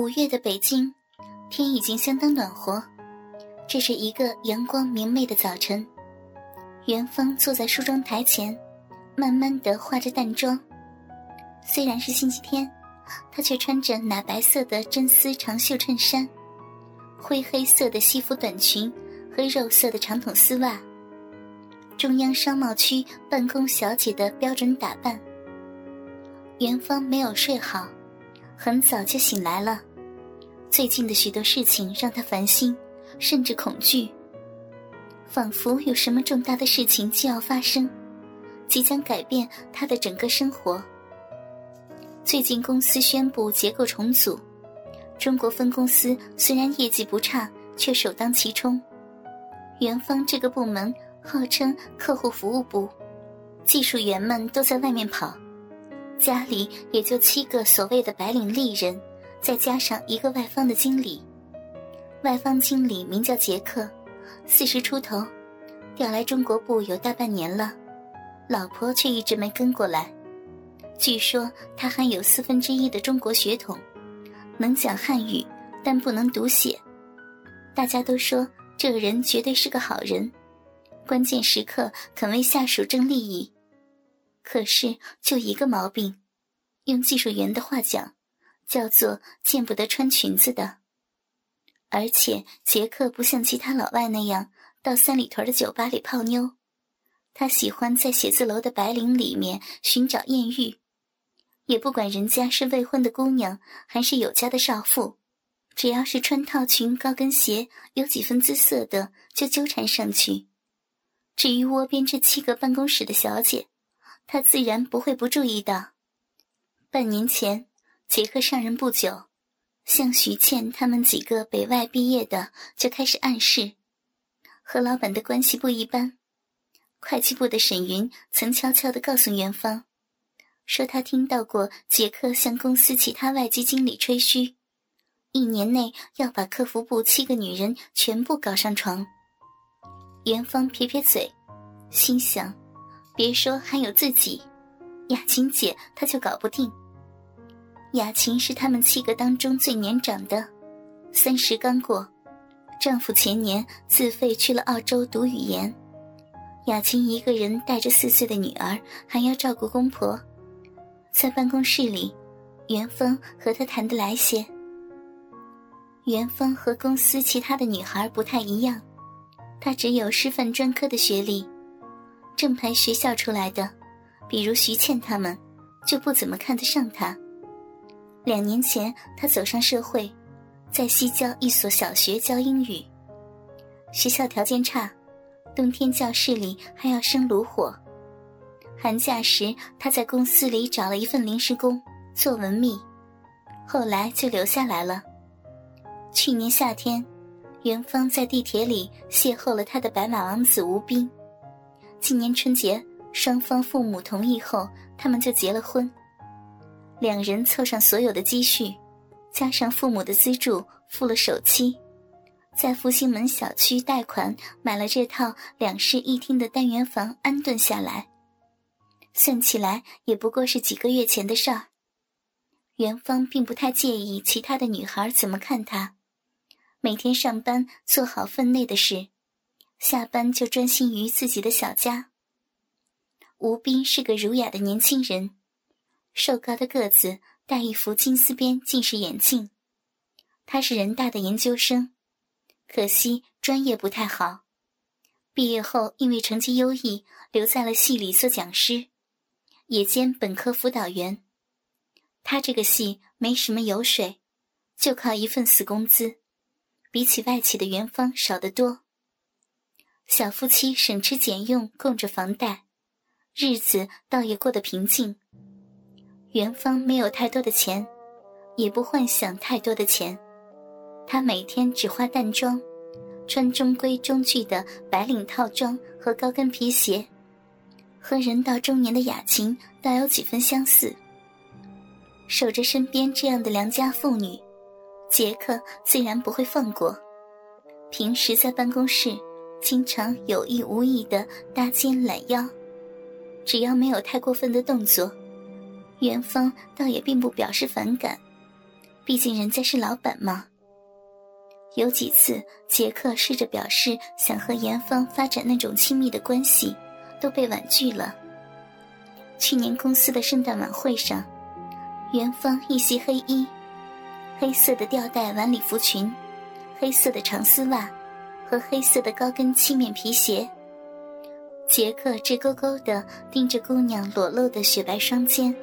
五月的北京，天已经相当暖和。这是一个阳光明媚的早晨，元芳坐在梳妆台前，慢慢的化着淡妆。虽然是星期天，她却穿着奶白色的真丝长袖衬衫，灰黑色的西服短裙和肉色的长筒丝袜。中央商贸区办公小姐的标准打扮。元芳没有睡好。很早就醒来了，最近的许多事情让他烦心，甚至恐惧，仿佛有什么重大的事情就要发生，即将改变他的整个生活。最近公司宣布结构重组，中国分公司虽然业绩不差，却首当其冲。元芳这个部门号称客户服务部，技术员们都在外面跑。家里也就七个所谓的白领丽人，再加上一个外方的经理。外方经理名叫杰克，四十出头，调来中国部有大半年了，老婆却一直没跟过来。据说他还有四分之一的中国血统，能讲汉语，但不能读写。大家都说这个人绝对是个好人，关键时刻肯为下属争利益。可是，就一个毛病，用技术员的话讲，叫做见不得穿裙子的。而且，杰克不像其他老外那样到三里屯的酒吧里泡妞，他喜欢在写字楼的白领里面寻找艳遇，也不管人家是未婚的姑娘还是有家的少妇，只要是穿套裙、高跟鞋、有几分姿色的，就纠缠上去。至于窝边这七个办公室的小姐，他自然不会不注意的。半年前，杰克上任不久，像徐倩他们几个北外毕业的就开始暗示，和老板的关系不一般。会计部的沈云曾悄悄地告诉元芳，说他听到过杰克向公司其他外籍经理吹嘘，一年内要把客服部七个女人全部搞上床。元芳撇撇嘴，心想。别说还有自己，雅琴姐她就搞不定。雅琴是他们七个当中最年长的，三十刚过，丈夫前年自费去了澳洲读语言，雅琴一个人带着四岁的女儿，还要照顾公婆，在办公室里，元芳和她谈得来些。元芳和公司其他的女孩不太一样，她只有师范专科的学历。正牌学校出来的，比如徐倩他们，就不怎么看得上他。两年前，他走上社会，在西郊一所小学教英语。学校条件差，冬天教室里还要生炉火。寒假时，他在公司里找了一份临时工做文秘，后来就留下来了。去年夏天，元芳在地铁里邂逅了他的白马王子吴斌。今年春节，双方父母同意后，他们就结了婚。两人凑上所有的积蓄，加上父母的资助，付了首期，在复兴门小区贷款买了这套两室一厅的单元房，安顿下来。算起来也不过是几个月前的事儿。元芳并不太介意其他的女孩怎么看他，每天上班做好分内的事。下班就专心于自己的小家。吴斌是个儒雅的年轻人，瘦高的个子，戴一副金丝边近视眼镜。他是人大的研究生，可惜专业不太好。毕业后因为成绩优异，留在了系里做讲师，也兼本科辅导员。他这个系没什么油水，就靠一份死工资，比起外企的元芳少得多。小夫妻省吃俭用供着房贷，日子倒也过得平静。元芳没有太多的钱，也不幻想太多的钱，她每天只化淡妆，穿中规中矩的白领套装和高跟皮鞋，和人到中年的雅琴倒有几分相似。守着身边这样的良家妇女，杰克自然不会放过。平时在办公室。经常有意无意的搭肩揽腰，只要没有太过分的动作，元芳倒也并不表示反感，毕竟人家是老板嘛。有几次，杰克试着表示想和元芳发展那种亲密的关系，都被婉拒了。去年公司的圣诞晚会上，元芳一袭黑衣，黑色的吊带晚礼服裙，黑色的长丝袜，和黑色的高跟漆面皮鞋。杰克直勾勾的盯着姑娘裸露的雪白双肩，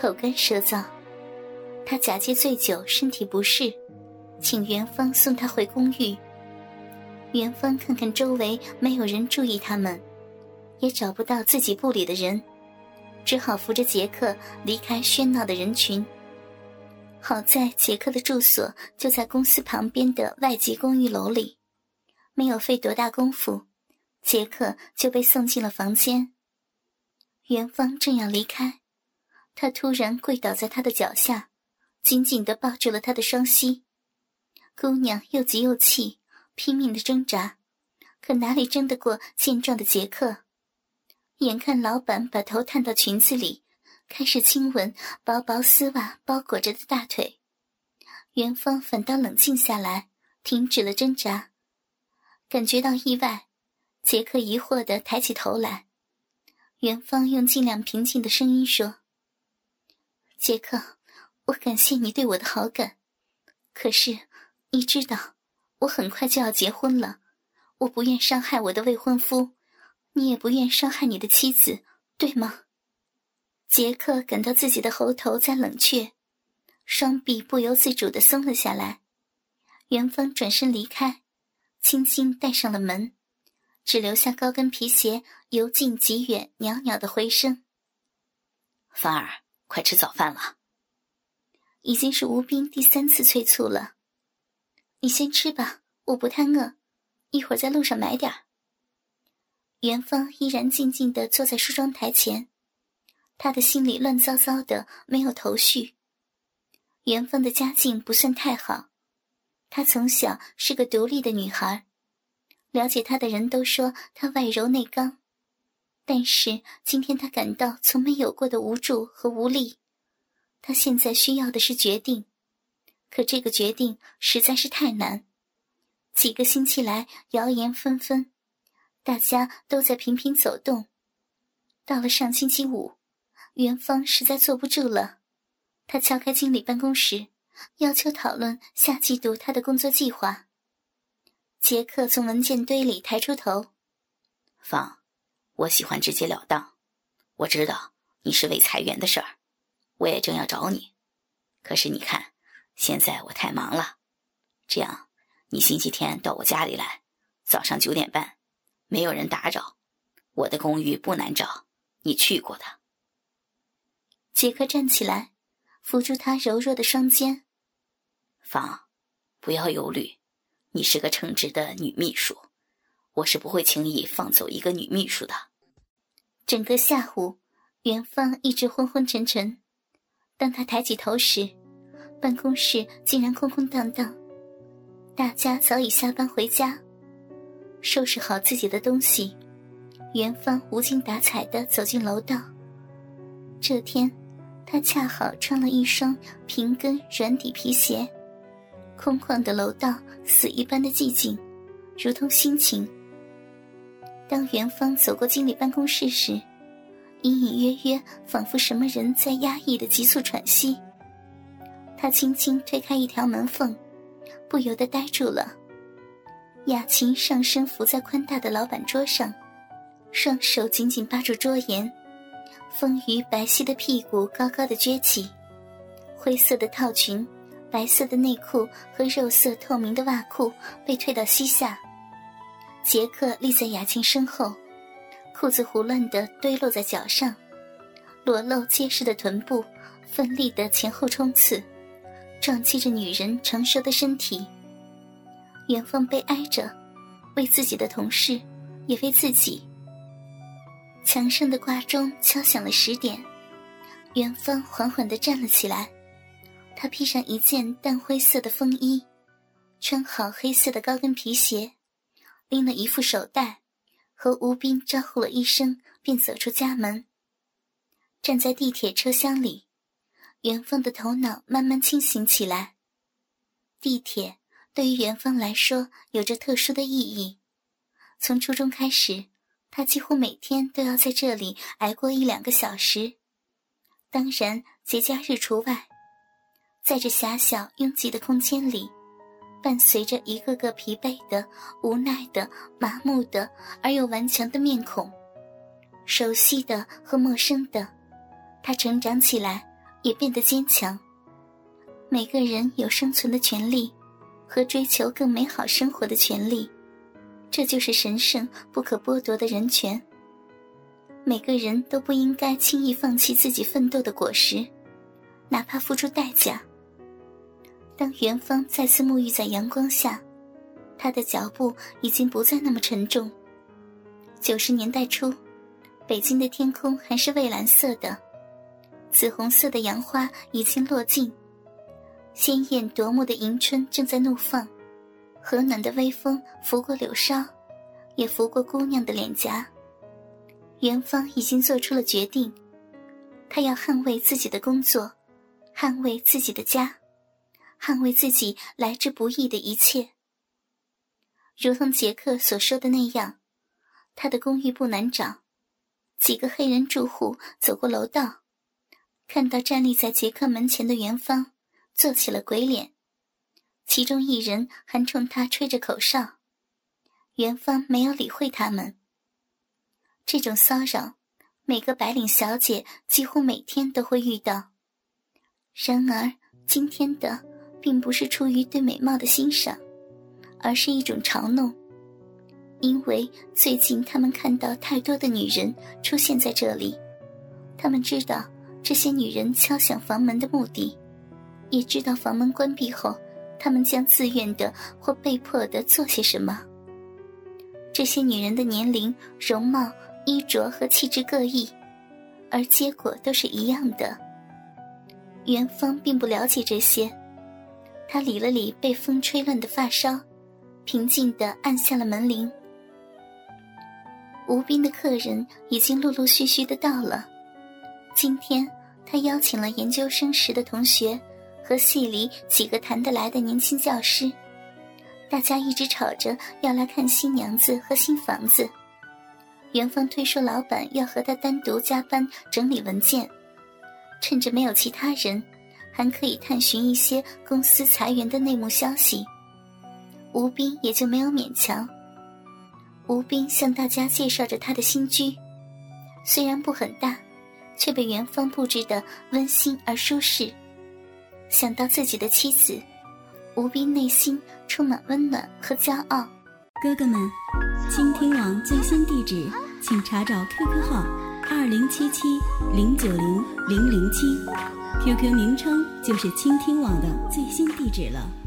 口干舌燥。他假借醉酒，身体不适，请元芳送他回公寓。元芳看看周围没有人注意他们，也找不到自己部里的人。只好扶着杰克离开喧闹的人群。好在杰克的住所就在公司旁边的外籍公寓楼里，没有费多大功夫，杰克就被送进了房间。元芳正要离开，他突然跪倒在他的脚下，紧紧地抱住了他的双膝。姑娘又急又气，拼命地挣扎，可哪里争得过健壮的杰克？眼看老板把头探到裙子里，开始亲吻薄薄丝袜包裹着的大腿，元芳反倒冷静下来，停止了挣扎。感觉到意外，杰克疑惑地抬起头来。元芳用尽量平静的声音说：“杰克，我感谢你对我的好感，可是你知道，我很快就要结婚了，我不愿伤害我的未婚夫。”你也不愿伤害你的妻子，对吗？杰克感到自己的喉头在冷却，双臂不由自主的松了下来。元芳转身离开，轻轻带上了门，只留下高跟皮鞋由近及远袅袅的回声。芳儿，快吃早饭了。已经是吴斌第三次催促了。你先吃吧，我不太饿，一会儿在路上买点儿。元芳依然静静地坐在梳妆台前，她的心里乱糟糟的，没有头绪。元芳的家境不算太好，她从小是个独立的女孩，了解她的人都说她外柔内刚，但是今天他感到从没有过的无助和无力。他现在需要的是决定，可这个决定实在是太难。几个星期来，谣言纷纷。大家都在频频走动。到了上星期五，元芳实在坐不住了，他敲开经理办公室，要求讨论下季度他的工作计划。杰克从文件堆里抬出头：“芳，我喜欢直截了当。我知道你是为裁员的事儿，我也正要找你。可是你看，现在我太忙了。这样，你星期天到我家里来，早上九点半。”没有人打扰，我的公寓不难找，你去过的。杰克站起来，扶住她柔弱的双肩。芳，不要忧虑，你是个称职的女秘书，我是不会轻易放走一个女秘书的。整个下午，元芳一直昏昏沉沉。当他抬起头时，办公室竟然空空荡荡，大家早已下班回家。收拾好自己的东西，元芳无精打采地走进楼道。这天，他恰好穿了一双平跟软底皮鞋。空旷的楼道，死一般的寂静，如同心情。当元芳走过经理办公室时，隐隐约约，仿佛什么人在压抑的急促喘息。他轻轻推开一条门缝，不由得呆住了。雅琴上身伏在宽大的老板桌上，双手紧紧扒住桌沿，丰腴白皙的屁股高高的撅起，灰色的套裙、白色的内裤和肉色透明的袜裤被退到膝下。杰克立在雅琴身后，裤子胡乱地堆落在脚上，裸露结实的臀部奋力地前后冲刺，撞击着女人成熟的身体。元芳悲哀着，为自己的同事，也为自己。墙上的挂钟敲响了十点，元芳缓缓地站了起来。她披上一件淡灰色的风衣，穿好黑色的高跟皮鞋，拎了一副手袋，和吴斌招呼了一声，便走出家门。站在地铁车厢里，元丰的头脑慢慢清醒起来。地铁对于元丰来说有着特殊的意义。从初中开始，他几乎每天都要在这里挨过一两个小时，当然节假日除外。在这狭小拥挤的空间里，伴随着一个个疲惫的、无奈的、麻木的而又顽强的面孔，熟悉的和陌生的，他成长起来，也变得坚强。每个人有生存的权利，和追求更美好生活的权利，这就是神圣不可剥夺的人权。每个人都不应该轻易放弃自己奋斗的果实，哪怕付出代价。当元芳再次沐浴在阳光下，他的脚步已经不再那么沉重。九十年代初，北京的天空还是蔚蓝色的，紫红色的杨花已经落尽。鲜艳夺目的迎春正在怒放，和暖的微风拂过柳梢，也拂过姑娘的脸颊。元芳已经做出了决定，她要捍卫自己的工作，捍卫自己的家，捍卫自己来之不易的一切。如同杰克所说的那样，他的公寓不难找。几个黑人住户走过楼道，看到站立在杰克门前的元芳。做起了鬼脸，其中一人还冲他吹着口哨。元芳没有理会他们。这种骚扰，每个白领小姐几乎每天都会遇到。然而，今天的并不是出于对美貌的欣赏，而是一种嘲弄，因为最近他们看到太多的女人出现在这里，他们知道这些女人敲响房门的目的。也知道房门关闭后，他们将自愿的或被迫的做些什么。这些女人的年龄、容貌、衣着和气质各异，而结果都是一样的。元芳并不了解这些，他理了理被风吹乱的发梢，平静的按下了门铃。吴斌的客人已经陆陆续续的到了。今天他邀请了研究生时的同学。和系里几个谈得来的年轻教师，大家一直吵着要来看新娘子和新房子。元芳推说老板要和他单独加班整理文件，趁着没有其他人，还可以探寻一些公司裁员的内幕消息。吴斌也就没有勉强。吴斌向大家介绍着他的新居，虽然不很大，却被元芳布置的温馨而舒适。想到自己的妻子，吴斌内心充满温暖和骄傲。哥哥们，倾听网最新地址，请查找 QQ 号二零七七零九零零零七，QQ 名称就是倾听网的最新地址了。